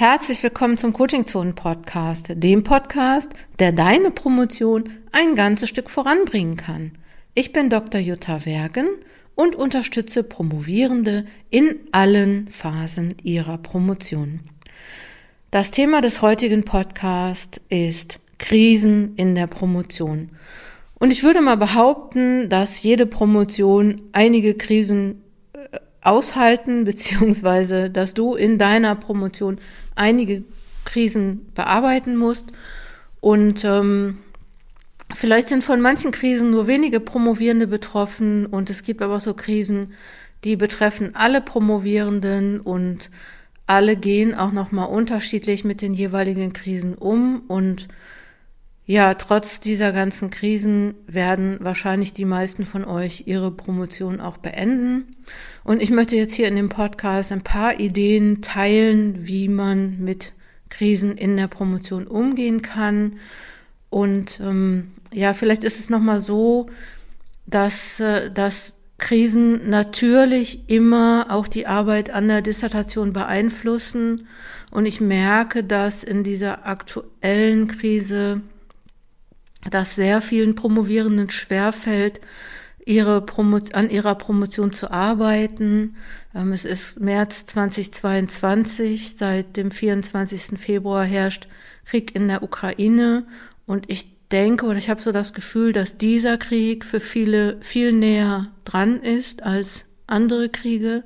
Herzlich willkommen zum Coaching Zonen Podcast, dem Podcast, der deine Promotion ein ganzes Stück voranbringen kann. Ich bin Dr. Jutta Wergen und unterstütze Promovierende in allen Phasen ihrer Promotion. Das Thema des heutigen Podcasts ist Krisen in der Promotion. Und ich würde mal behaupten, dass jede Promotion einige Krisen äh, aushalten, beziehungsweise dass du in deiner Promotion einige Krisen bearbeiten musst. Und ähm, vielleicht sind von manchen Krisen nur wenige Promovierende betroffen und es gibt aber auch so Krisen, die betreffen alle Promovierenden und alle gehen auch nochmal unterschiedlich mit den jeweiligen Krisen um und ja, trotz dieser ganzen Krisen werden wahrscheinlich die meisten von euch ihre Promotion auch beenden. Und ich möchte jetzt hier in dem Podcast ein paar Ideen teilen, wie man mit Krisen in der Promotion umgehen kann. Und ähm, ja, vielleicht ist es nochmal so, dass, äh, dass Krisen natürlich immer auch die Arbeit an der Dissertation beeinflussen. Und ich merke, dass in dieser aktuellen Krise dass sehr vielen Promovierenden schwerfällt, ihre Promo an ihrer Promotion zu arbeiten. Ähm, es ist März 2022, seit dem 24. Februar herrscht Krieg in der Ukraine und ich denke oder ich habe so das Gefühl, dass dieser Krieg für viele viel näher dran ist als andere Kriege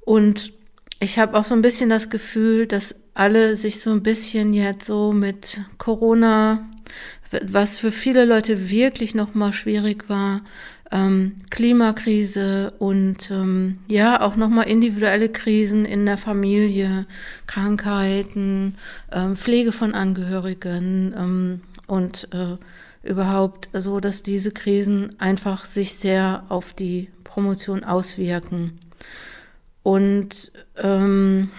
und ich habe auch so ein bisschen das Gefühl, dass alle sich so ein bisschen jetzt so mit Corona was für viele Leute wirklich nochmal schwierig war, ähm, Klimakrise und ähm, ja auch nochmal individuelle Krisen in der Familie, Krankheiten, ähm, Pflege von Angehörigen ähm, und äh, überhaupt so, dass diese Krisen einfach sich sehr auf die Promotion auswirken. Und ähm,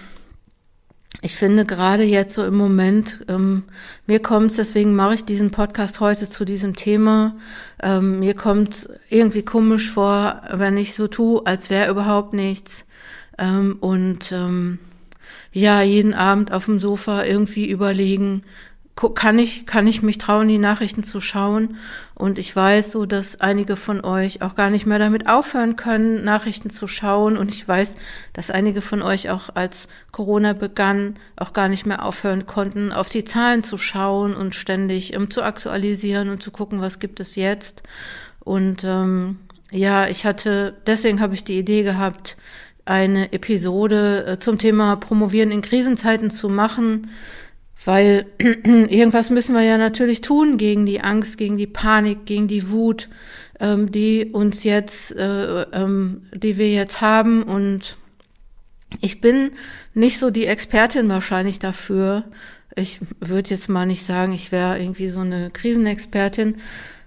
ich finde gerade jetzt so im Moment, ähm, mir kommt es, deswegen mache ich diesen Podcast heute zu diesem Thema, ähm, mir kommt irgendwie komisch vor, wenn ich so tue, als wäre überhaupt nichts. Ähm, und ähm, ja, jeden Abend auf dem Sofa irgendwie überlegen, kann ich, kann ich mich trauen, die Nachrichten zu schauen. Und ich weiß so, dass einige von euch auch gar nicht mehr damit aufhören können, Nachrichten zu schauen. Und ich weiß, dass einige von euch auch als Corona begann, auch gar nicht mehr aufhören konnten, auf die Zahlen zu schauen und ständig um, zu aktualisieren und zu gucken, was gibt es jetzt. Und ähm, ja, ich hatte, deswegen habe ich die Idee gehabt, eine Episode äh, zum Thema Promovieren in Krisenzeiten zu machen weil irgendwas müssen wir ja natürlich tun gegen die Angst, gegen die Panik, gegen die Wut, ähm, die uns jetzt, äh, ähm, die wir jetzt haben. Und ich bin nicht so die Expertin wahrscheinlich dafür. Ich würde jetzt mal nicht sagen, ich wäre irgendwie so eine Krisenexpertin.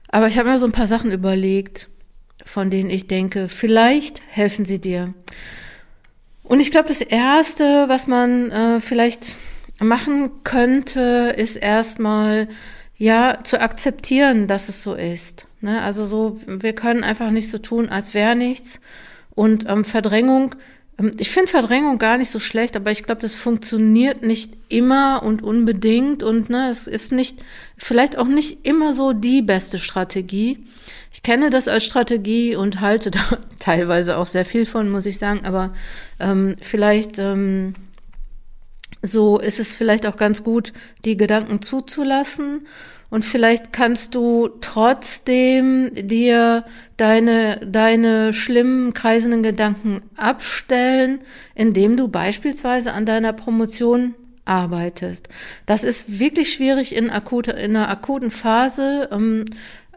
Aber ich habe mir so ein paar Sachen überlegt, von denen ich denke, vielleicht helfen sie dir. Und ich glaube, das Erste, was man äh, vielleicht machen könnte, ist erstmal ja zu akzeptieren, dass es so ist. Ne? Also so, wir können einfach nicht so tun, als wäre nichts. Und ähm, Verdrängung, ähm, ich finde Verdrängung gar nicht so schlecht, aber ich glaube, das funktioniert nicht immer und unbedingt und ne, es ist nicht, vielleicht auch nicht immer so die beste Strategie. Ich kenne das als Strategie und halte da teilweise auch sehr viel von, muss ich sagen, aber ähm, vielleicht ähm, so ist es vielleicht auch ganz gut, die Gedanken zuzulassen. Und vielleicht kannst du trotzdem dir deine, deine schlimmen, kreisenden Gedanken abstellen, indem du beispielsweise an deiner Promotion arbeitest. Das ist wirklich schwierig in, akute, in einer akuten Phase, ähm,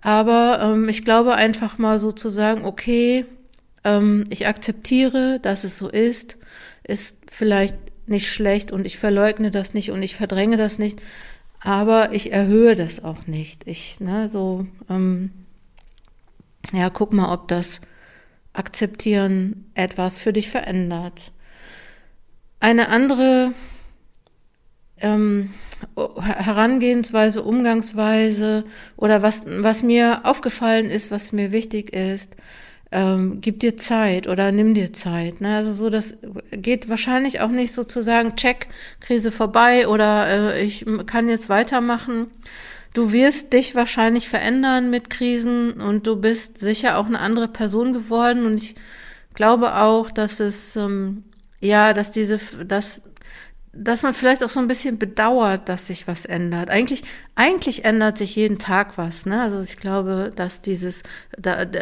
aber ähm, ich glaube einfach mal so zu sagen, okay, ähm, ich akzeptiere, dass es so ist, ist vielleicht nicht schlecht und ich verleugne das nicht und ich verdränge das nicht, aber ich erhöhe das auch nicht. Ich, ne, so, ähm, ja, guck mal, ob das Akzeptieren etwas für dich verändert. Eine andere ähm, Herangehensweise, Umgangsweise oder was, was mir aufgefallen ist, was mir wichtig ist, ähm, gib dir Zeit oder nimm dir Zeit. Ne? Also so, das geht wahrscheinlich auch nicht so zu sagen, check, Krise vorbei oder äh, ich kann jetzt weitermachen. Du wirst dich wahrscheinlich verändern mit Krisen und du bist sicher auch eine andere Person geworden und ich glaube auch, dass es ähm, ja, dass diese, dass dass man vielleicht auch so ein bisschen bedauert, dass sich was ändert. Eigentlich, eigentlich ändert sich jeden Tag was. Ne? Also ich glaube, dass dieses, da, da,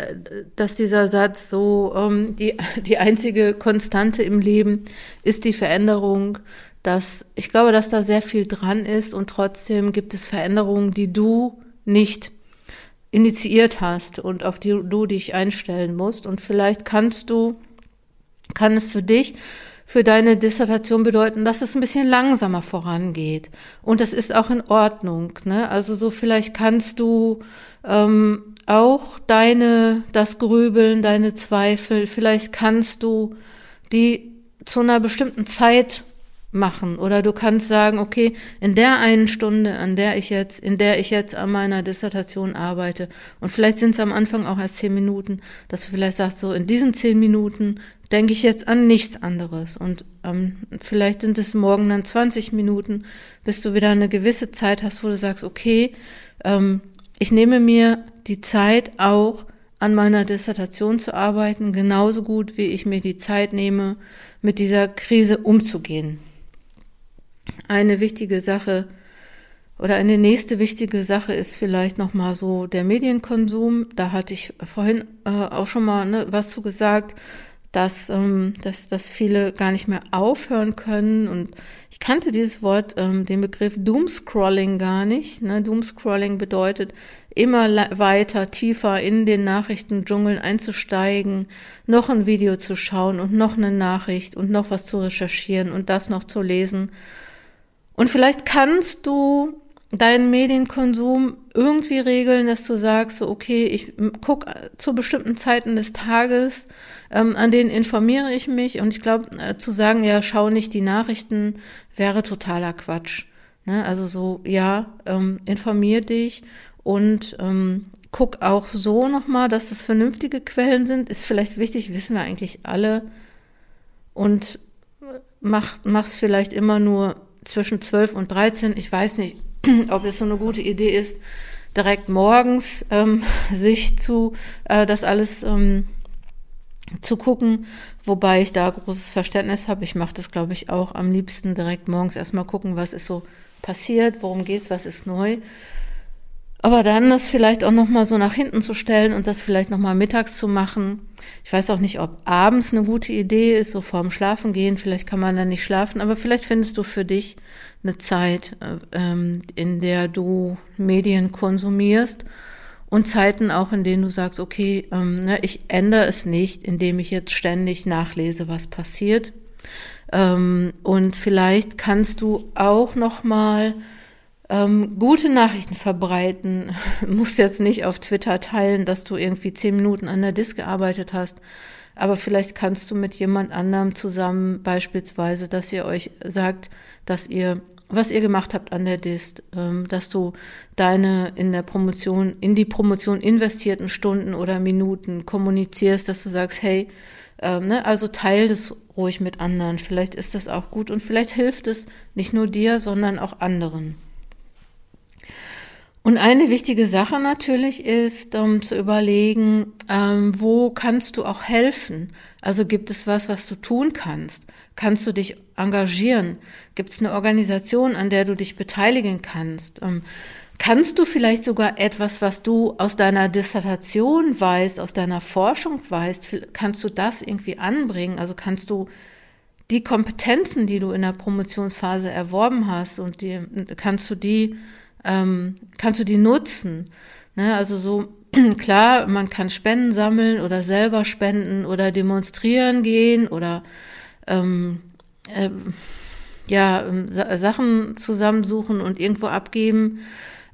dass dieser Satz so ähm, die die einzige Konstante im Leben ist die Veränderung. Dass ich glaube, dass da sehr viel dran ist und trotzdem gibt es Veränderungen, die du nicht initiiert hast und auf die du dich einstellen musst. Und vielleicht kannst du, kann es für dich für deine Dissertation bedeuten, dass es ein bisschen langsamer vorangeht. Und das ist auch in Ordnung. Ne? Also so vielleicht kannst du ähm, auch deine, das Grübeln, deine Zweifel, vielleicht kannst du die zu einer bestimmten Zeit machen oder du kannst sagen, okay, in der einen Stunde, an der ich jetzt, in der ich jetzt an meiner Dissertation arbeite und vielleicht sind es am Anfang auch erst zehn Minuten, dass du vielleicht sagst, so in diesen zehn Minuten denke ich jetzt an nichts anderes. Und ähm, vielleicht sind es morgen dann 20 Minuten, bis du wieder eine gewisse Zeit hast, wo du sagst, okay, ähm, ich nehme mir die Zeit auch an meiner Dissertation zu arbeiten, genauso gut wie ich mir die Zeit nehme, mit dieser Krise umzugehen. Eine wichtige Sache oder eine nächste wichtige Sache ist vielleicht nochmal so der Medienkonsum. Da hatte ich vorhin äh, auch schon mal ne, was zu gesagt dass, ähm, dass, dass viele gar nicht mehr aufhören können. Und ich kannte dieses Wort, ähm, den Begriff Doomscrolling gar nicht. Ne? Doomscrolling bedeutet, immer weiter, tiefer in den Nachrichtendschungel einzusteigen, noch ein Video zu schauen und noch eine Nachricht und noch was zu recherchieren und das noch zu lesen. Und vielleicht kannst du deinen Medienkonsum irgendwie regeln, dass du sagst, so, okay, ich guck zu bestimmten Zeiten des Tages, ähm, an denen informiere ich mich und ich glaube, äh, zu sagen, ja, schau nicht die Nachrichten, wäre totaler Quatsch. Ne? Also so, ja, ähm, informier dich und ähm, guck auch so nochmal, dass das vernünftige Quellen sind, ist vielleicht wichtig, wissen wir eigentlich alle und mach, mach's vielleicht immer nur zwischen 12 und 13, ich weiß nicht, ob es so eine gute Idee ist, direkt morgens ähm, sich zu äh, das alles ähm, zu gucken, wobei ich da großes Verständnis habe. Ich mache das, glaube ich, auch am liebsten direkt morgens erstmal gucken, was ist so passiert, worum geht's, was ist neu. Aber dann das vielleicht auch nochmal so nach hinten zu stellen und das vielleicht nochmal mittags zu machen. Ich weiß auch nicht, ob abends eine gute Idee ist, so vorm Schlafen gehen. Vielleicht kann man dann nicht schlafen, aber vielleicht findest du für dich eine Zeit, äh, ähm, in der du Medien konsumierst und Zeiten auch, in denen du sagst, okay, ähm, ne, ich ändere es nicht, indem ich jetzt ständig nachlese, was passiert. Ähm, und vielleicht kannst du auch nochmal mal ähm, gute Nachrichten verbreiten. Musst jetzt nicht auf Twitter teilen, dass du irgendwie zehn Minuten an der Disk gearbeitet hast. Aber vielleicht kannst du mit jemand anderem zusammen beispielsweise, dass ihr euch sagt, dass ihr, was ihr gemacht habt an der Dist, ähm, dass du deine in der Promotion, in die Promotion investierten Stunden oder Minuten kommunizierst, dass du sagst, hey, ähm, ne, also teil das ruhig mit anderen. Vielleicht ist das auch gut und vielleicht hilft es nicht nur dir, sondern auch anderen. Und eine wichtige Sache natürlich ist, um zu überlegen, ähm, wo kannst du auch helfen? Also gibt es was, was du tun kannst? Kannst du dich engagieren? Gibt es eine Organisation, an der du dich beteiligen kannst? Ähm, kannst du vielleicht sogar etwas, was du aus deiner Dissertation weißt, aus deiner Forschung weißt, kannst du das irgendwie anbringen? Also kannst du die Kompetenzen, die du in der Promotionsphase erworben hast und die, kannst du die ähm, kannst du die nutzen. Ne? Also so klar, man kann Spenden sammeln oder selber spenden oder demonstrieren gehen oder ähm, äh, ja ähm, Sachen zusammensuchen und irgendwo abgeben.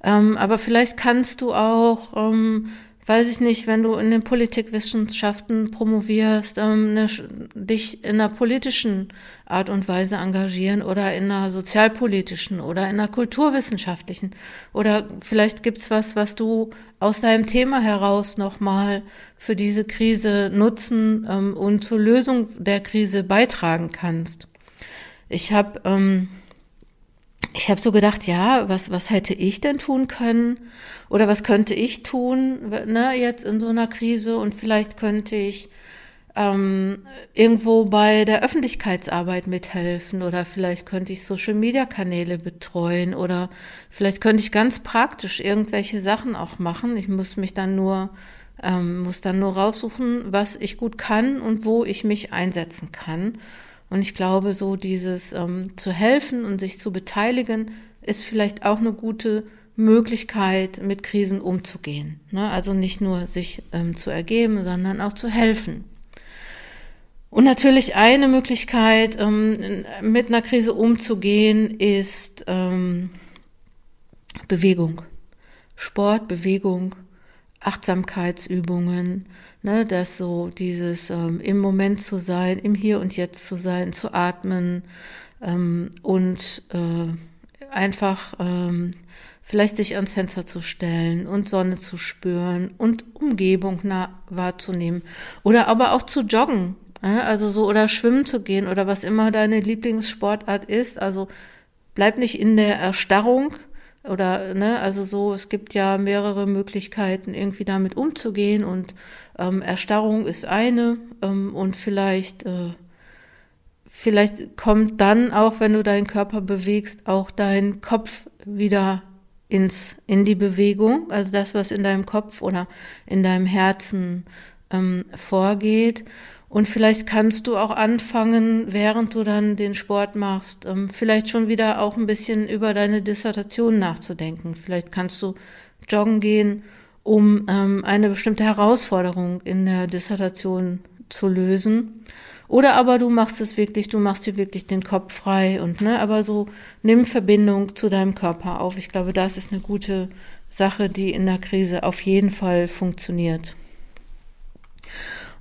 Ähm, aber vielleicht kannst du auch ähm, weiß ich nicht, wenn du in den Politikwissenschaften promovierst, ähm, ne, dich in einer politischen Art und Weise engagieren oder in einer sozialpolitischen oder in einer kulturwissenschaftlichen. Oder vielleicht gibt's was, was du aus deinem Thema heraus nochmal für diese Krise nutzen ähm, und zur Lösung der Krise beitragen kannst. Ich habe ähm, ich habe so gedacht, ja, was, was hätte ich denn tun können? Oder was könnte ich tun, ne, jetzt in so einer Krise? Und vielleicht könnte ich ähm, irgendwo bei der Öffentlichkeitsarbeit mithelfen oder vielleicht könnte ich Social-Media-Kanäle betreuen oder vielleicht könnte ich ganz praktisch irgendwelche Sachen auch machen. Ich muss mich dann nur ähm, muss dann nur raussuchen, was ich gut kann und wo ich mich einsetzen kann. Und ich glaube, so dieses ähm, zu helfen und sich zu beteiligen, ist vielleicht auch eine gute Möglichkeit, mit Krisen umzugehen. Ne? Also nicht nur sich ähm, zu ergeben, sondern auch zu helfen. Und natürlich eine Möglichkeit, ähm, mit einer Krise umzugehen, ist ähm, Bewegung. Sport, Bewegung, Achtsamkeitsübungen, ne, dass so dieses ähm, im Moment zu sein, im Hier und Jetzt zu sein, zu atmen ähm, und äh, einfach ähm, vielleicht sich ans Fenster zu stellen und Sonne zu spüren und Umgebung nah wahrzunehmen oder aber auch zu joggen, ne, also so oder schwimmen zu gehen oder was immer deine Lieblingssportart ist, also bleib nicht in der Erstarrung, oder, ne, also so, es gibt ja mehrere Möglichkeiten, irgendwie damit umzugehen und ähm, Erstarrung ist eine ähm, und vielleicht, äh, vielleicht kommt dann auch, wenn du deinen Körper bewegst, auch dein Kopf wieder ins, in die Bewegung, also das, was in deinem Kopf oder in deinem Herzen ähm, vorgeht. Und vielleicht kannst du auch anfangen, während du dann den Sport machst, ähm, vielleicht schon wieder auch ein bisschen über deine Dissertation nachzudenken. Vielleicht kannst du joggen gehen, um ähm, eine bestimmte Herausforderung in der Dissertation zu lösen. Oder aber du machst es wirklich, du machst dir wirklich den Kopf frei und ne, aber so nimm Verbindung zu deinem Körper auf. Ich glaube, das ist eine gute Sache, die in der Krise auf jeden Fall funktioniert.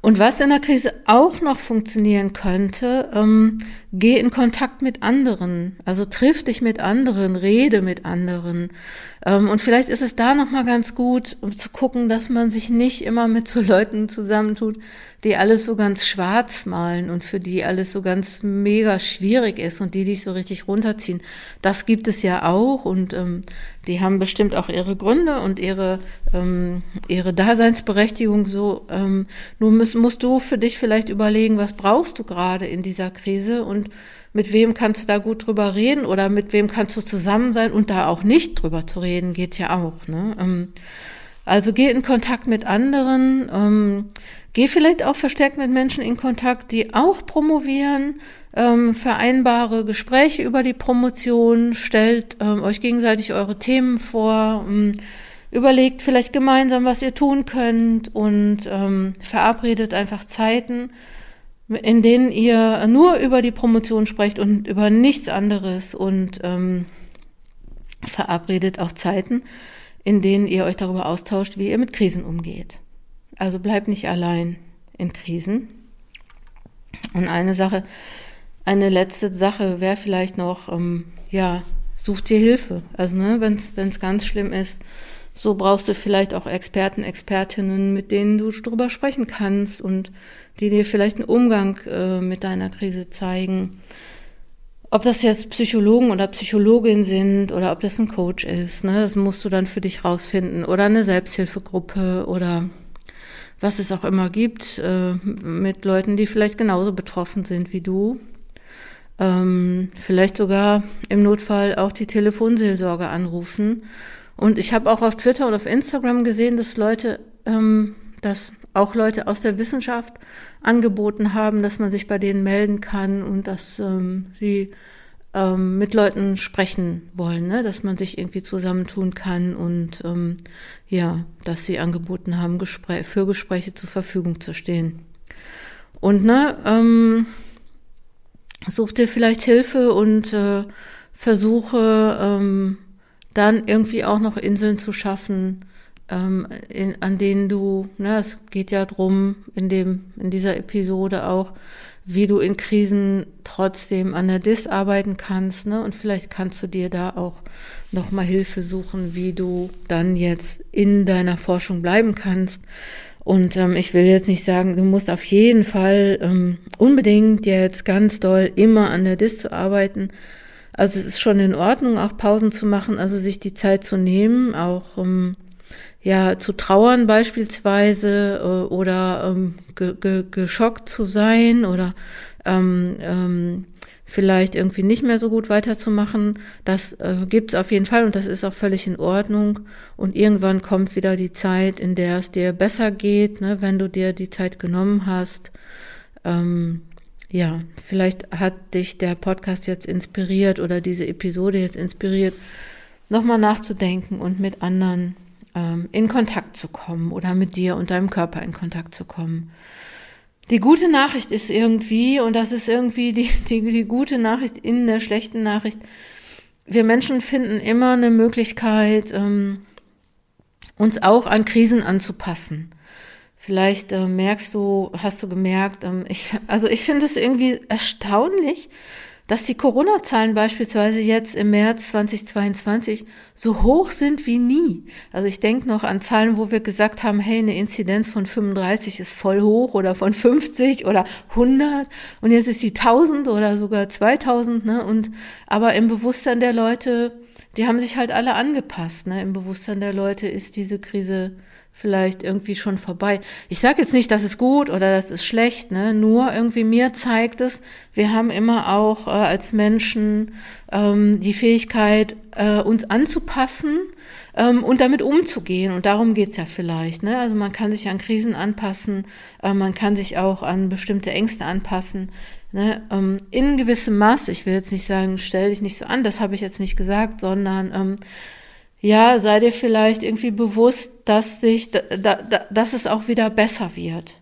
Und was in der Krise auch noch funktionieren könnte, ähm, geh in Kontakt mit anderen, also triff dich mit anderen, rede mit anderen. Ähm, und vielleicht ist es da nochmal ganz gut, um zu gucken, dass man sich nicht immer mit so Leuten zusammentut, die alles so ganz schwarz malen und für die alles so ganz mega schwierig ist und die dich so richtig runterziehen. Das gibt es ja auch und ähm, die haben bestimmt auch ihre Gründe und ihre, ähm, ihre Daseinsberechtigung so. Ähm, nur musst, musst du für dich vielleicht überlegen, was brauchst du gerade in dieser Krise und mit wem kannst du da gut drüber reden oder mit wem kannst du zusammen sein und da auch nicht drüber zu reden, geht ja auch. Ne? Ähm, also geh in Kontakt mit anderen, ähm, geh vielleicht auch verstärkt mit Menschen in Kontakt, die auch promovieren, ähm, vereinbare Gespräche über die Promotion, stellt ähm, euch gegenseitig eure Themen vor, ähm, überlegt vielleicht gemeinsam, was ihr tun könnt und ähm, verabredet einfach Zeiten, in denen ihr nur über die Promotion sprecht und über nichts anderes und ähm, verabredet auch Zeiten, in denen ihr euch darüber austauscht, wie ihr mit Krisen umgeht. Also bleibt nicht allein in Krisen. Und eine Sache, eine letzte Sache wäre vielleicht noch, ähm, ja, sucht dir Hilfe. Also ne, wenn es ganz schlimm ist, so brauchst du vielleicht auch Experten, Expertinnen, mit denen du drüber sprechen kannst und die dir vielleicht einen Umgang äh, mit deiner Krise zeigen. Ob das jetzt Psychologen oder Psychologin sind oder ob das ein Coach ist, ne, das musst du dann für dich rausfinden. Oder eine Selbsthilfegruppe oder was es auch immer gibt, äh, mit Leuten, die vielleicht genauso betroffen sind wie du. Ähm, vielleicht sogar im Notfall auch die Telefonseelsorge anrufen und ich habe auch auf Twitter und auf Instagram gesehen, dass Leute, ähm, dass auch Leute aus der Wissenschaft angeboten haben, dass man sich bei denen melden kann und dass ähm, sie ähm, mit Leuten sprechen wollen, ne? dass man sich irgendwie zusammentun kann und ähm, ja, dass sie angeboten haben, Gespräch, für Gespräche zur Verfügung zu stehen. Und ne, ähm, such dir vielleicht Hilfe und äh, versuche ähm, dann irgendwie auch noch Inseln zu schaffen, ähm, in, an denen du, ne, es geht ja drum in dem, in dieser Episode auch, wie du in Krisen trotzdem an der DIS arbeiten kannst, ne? Und vielleicht kannst du dir da auch nochmal Hilfe suchen, wie du dann jetzt in deiner Forschung bleiben kannst. Und ähm, ich will jetzt nicht sagen, du musst auf jeden Fall ähm, unbedingt jetzt ganz doll immer an der DIS zu arbeiten. Also es ist schon in Ordnung, auch Pausen zu machen, also sich die Zeit zu nehmen, auch ähm, ja zu trauern beispielsweise äh, oder ähm, ge ge geschockt zu sein oder ähm, ähm, vielleicht irgendwie nicht mehr so gut weiterzumachen. Das äh, gibt es auf jeden Fall und das ist auch völlig in Ordnung. Und irgendwann kommt wieder die Zeit, in der es dir besser geht, ne, wenn du dir die Zeit genommen hast. Ähm, ja, vielleicht hat dich der Podcast jetzt inspiriert oder diese Episode jetzt inspiriert, nochmal nachzudenken und mit anderen ähm, in Kontakt zu kommen oder mit dir und deinem Körper in Kontakt zu kommen. Die gute Nachricht ist irgendwie, und das ist irgendwie die, die, die gute Nachricht in der schlechten Nachricht, wir Menschen finden immer eine Möglichkeit, ähm, uns auch an Krisen anzupassen. Vielleicht äh, merkst du, hast du gemerkt, ähm, ich, also ich finde es irgendwie erstaunlich, dass die Corona-Zahlen beispielsweise jetzt im März 2022 so hoch sind wie nie. Also ich denke noch an Zahlen, wo wir gesagt haben, hey, eine Inzidenz von 35 ist voll hoch oder von 50 oder 100 und jetzt ist sie 1000 oder sogar 2000, ne? Und aber im Bewusstsein der Leute, die haben sich halt alle angepasst, ne? Im Bewusstsein der Leute ist diese Krise vielleicht irgendwie schon vorbei. Ich sage jetzt nicht, das ist gut oder das ist schlecht, ne? nur irgendwie mir zeigt es, wir haben immer auch äh, als Menschen ähm, die Fähigkeit, äh, uns anzupassen ähm, und damit umzugehen. Und darum geht's ja vielleicht. Ne? Also man kann sich an Krisen anpassen, äh, man kann sich auch an bestimmte Ängste anpassen. Ne? Ähm, in gewissem Maß, ich will jetzt nicht sagen, stell dich nicht so an, das habe ich jetzt nicht gesagt, sondern ähm, ja, sei dir vielleicht irgendwie bewusst, dass sich, da, da, dass es auch wieder besser wird.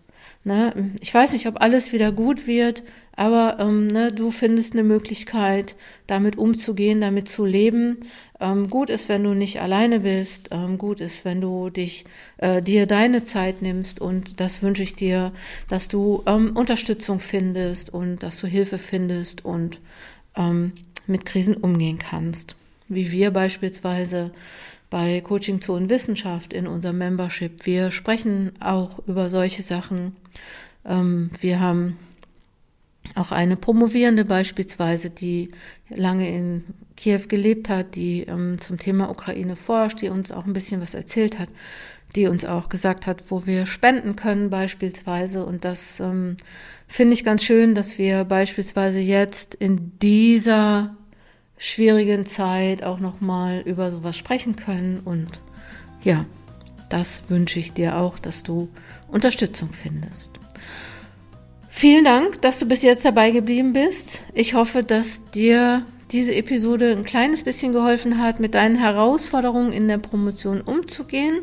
Ne? Ich weiß nicht, ob alles wieder gut wird, aber ähm, ne, du findest eine Möglichkeit, damit umzugehen, damit zu leben. Ähm, gut ist, wenn du nicht alleine bist. Ähm, gut ist, wenn du dich äh, dir deine Zeit nimmst. Und das wünsche ich dir, dass du ähm, Unterstützung findest und dass du Hilfe findest und ähm, mit Krisen umgehen kannst wie wir beispielsweise bei Coaching Zone Wissenschaft in unserem Membership. Wir sprechen auch über solche Sachen. Ähm, wir haben auch eine Promovierende beispielsweise, die lange in Kiew gelebt hat, die ähm, zum Thema Ukraine forscht, die uns auch ein bisschen was erzählt hat, die uns auch gesagt hat, wo wir spenden können beispielsweise. Und das ähm, finde ich ganz schön, dass wir beispielsweise jetzt in dieser schwierigen Zeit auch nochmal über sowas sprechen können. Und ja, das wünsche ich dir auch, dass du Unterstützung findest. Vielen Dank, dass du bis jetzt dabei geblieben bist. Ich hoffe, dass dir diese Episode ein kleines bisschen geholfen hat, mit deinen Herausforderungen in der Promotion umzugehen.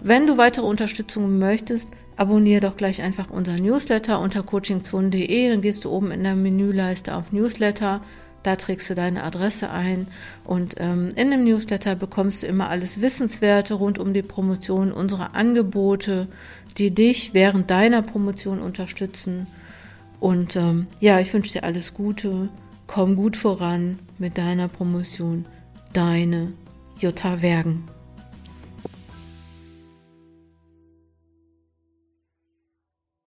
Wenn du weitere Unterstützung möchtest, abonniere doch gleich einfach unseren Newsletter unter coachingzone.de. Dann gehst du oben in der Menüleiste auf Newsletter da trägst du deine Adresse ein und ähm, in dem Newsletter bekommst du immer alles Wissenswerte rund um die Promotion, unsere Angebote, die dich während deiner Promotion unterstützen. Und ähm, ja, ich wünsche dir alles Gute, komm gut voran mit deiner Promotion. Deine Jutta Wergen.